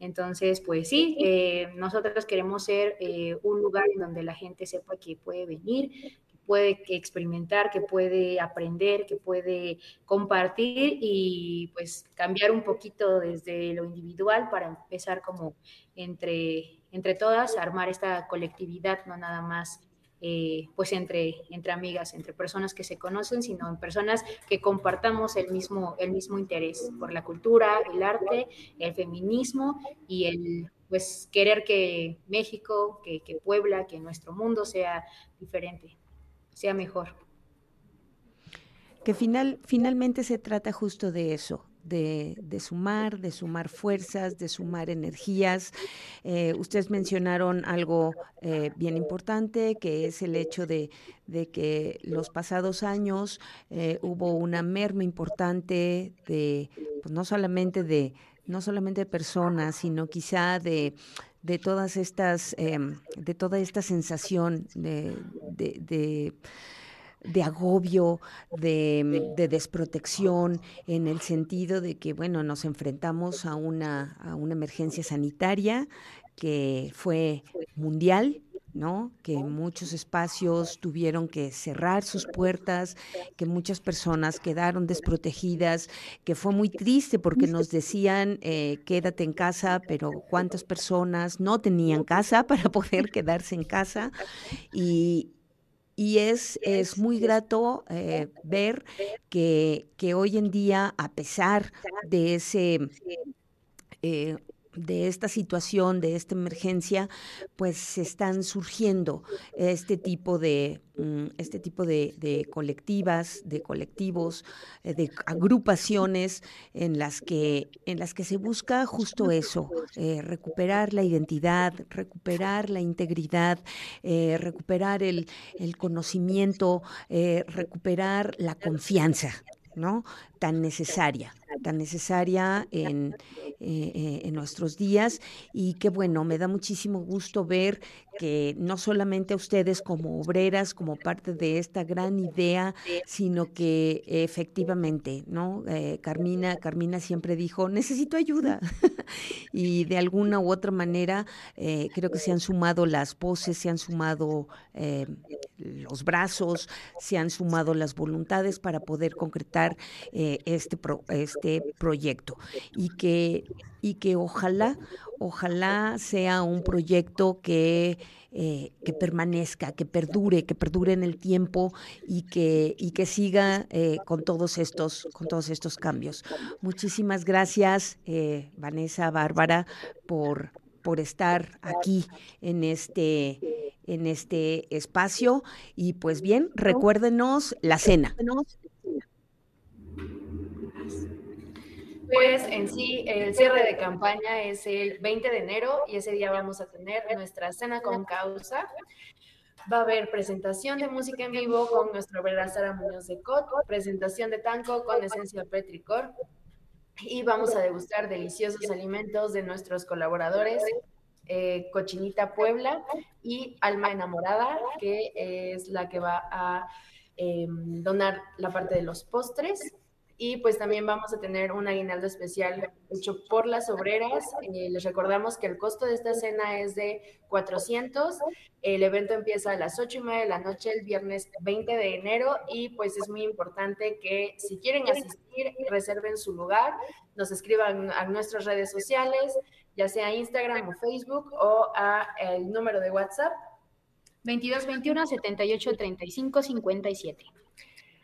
Entonces, pues sí, eh, nosotros queremos ser eh, un lugar en donde la gente sepa que puede venir, que puede experimentar, que puede aprender, que puede compartir y pues cambiar un poquito desde lo individual para empezar como entre entre todas, armar esta colectividad, no nada más eh, pues entre, entre amigas, entre personas que se conocen, sino en personas que compartamos el mismo, el mismo interés por la cultura, el arte, el feminismo y el, pues querer que México, que, que Puebla, que nuestro mundo sea diferente, sea mejor. Que final, finalmente se trata justo de eso, de, sumar, de sumar fuerzas, de sumar energías. Eh, ustedes mencionaron algo eh, bien importante, que es el hecho de, que los pasados años eh, hubo una merma importante de, pues no solamente de, no solamente personas, sino quizá de de todas estas, em, de toda esta sensación de de agobio, de, desprotección, en el sentido de que, bueno, nos enfrentamos a una, a una emergencia sanitaria que fue mundial, ¿no? Que muchos espacios tuvieron que cerrar sus puertas, que muchas personas quedaron desprotegidas, que fue muy triste porque nos decían eh, quédate en casa, pero cuántas personas no tenían casa para poder quedarse en casa y, y es, es muy grato eh, ver que, que, hoy en día, a pesar de ese eh, de esta situación, de esta emergencia, pues están surgiendo este tipo de, mm, este tipo de, colectivas, de colectivos, eh, de agrupaciones en las que, en las que se busca justo eso, eh, recuperar la identidad, recuperar la integridad, eh, recuperar el, el conocimiento, recuperar la confianza, ¿no? Tan necesaria, tan necesaria en, eh, eh, en nuestros días. Y que bueno, me da muchísimo gusto ver que no solamente a ustedes como obreras, como parte de esta gran idea, sino que efectivamente, ¿no? Eh, Carmina, Carmina siempre dijo, necesito ayuda. y de alguna u otra manera, creo que se han sumado las voces, se han sumado los brazos, se han sumado las voluntades para poder concretar este, este proyecto. Y que y que ojalá, ojalá sea un proyecto que, eh, que permanezca, que perdure, que perdure en el tiempo y que, y que siga eh, con todos estos, con todos estos cambios. Muchísimas gracias, eh, Vanessa, Bárbara, por, por estar aquí en este en este espacio y pues bien, recuérdenos la cena. Pues en sí, el cierre de campaña es el 20 de enero y ese día vamos a tener nuestra cena con causa. Va a haber presentación de música en vivo con nuestro Sara Muñoz de Cot, presentación de tanco con esencia petricor y vamos a degustar deliciosos alimentos de nuestros colaboradores, eh, Cochinita Puebla y Alma Enamorada, que es la que va a em, donar la parte de los postres. Y pues también vamos a tener un aguinaldo especial hecho por las obreras. Eh, les recordamos que el costo de esta cena es de 400. El evento empieza a las 8 y media de la noche el viernes 20 de enero y pues es muy importante que si quieren asistir, reserven su lugar, nos escriban a nuestras redes sociales, ya sea Instagram o Facebook o a el número de WhatsApp 2221 78 35 57.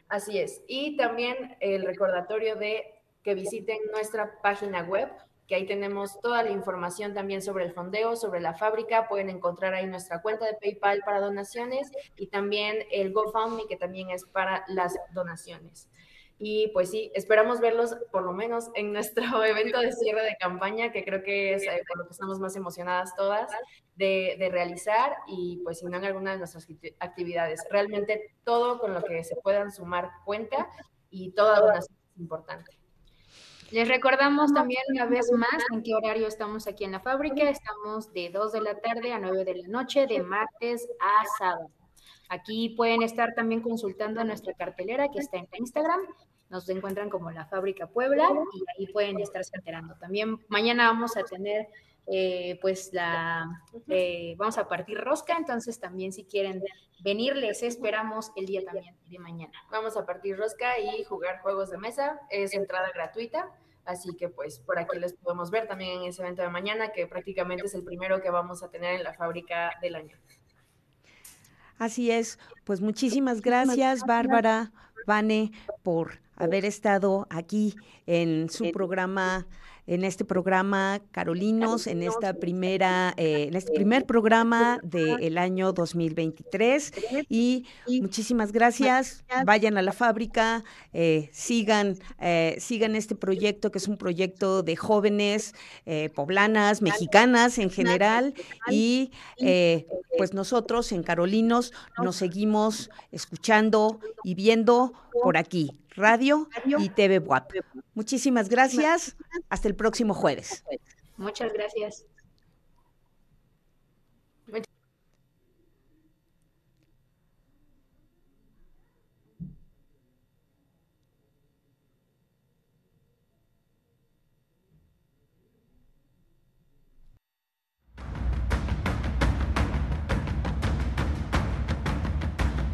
Así es. Y también el recordatorio de que visiten nuestra página web, que ahí tenemos toda la información también sobre el fondeo, sobre la fábrica. Pueden encontrar ahí nuestra cuenta de PayPal para donaciones y también el GoFundMe, que también es para las donaciones. Y pues sí, esperamos verlos por lo menos en nuestro evento de cierre de campaña, que creo que es eh, por lo que estamos más emocionadas todas de, realizar y pues si no en alguna de nuestras actividades. Realmente todo con lo que se puedan sumar cuenta y toda donación es importante. Les recordamos también una vez más en qué horario estamos aquí en la fábrica. Estamos de 2 de la tarde a 9 de la noche, de martes a sábado. Aquí pueden estar también consultando nuestra cartelera que está en Instagram. Nos encuentran como la Fábrica Puebla y ahí pueden estarse enterando. También mañana vamos a tener eh, pues la eh, vamos a partir rosca, entonces también si quieren venir les esperamos el día también de mañana. Vamos a partir rosca y jugar juegos de mesa, es entrada gratuita. Así que pues por aquí les podemos ver también en ese evento de mañana, que prácticamente es el primero que vamos a tener en la fábrica del año. Así es, pues muchísimas gracias, Bárbara, Vane, por haber estado aquí en su programa en este programa Carolinos, en esta primera, eh, en este primer programa del año 2023. Y muchísimas gracias. Vayan a la fábrica, eh, sigan, eh, sigan este proyecto que es un proyecto de jóvenes poblanas, mexicanas en general. Y pues nosotros en Carolinos nos seguimos escuchando y viendo por aquí radio y TV WAP. Muchísimas gracias. Hasta el próximo jueves. Muchas gracias.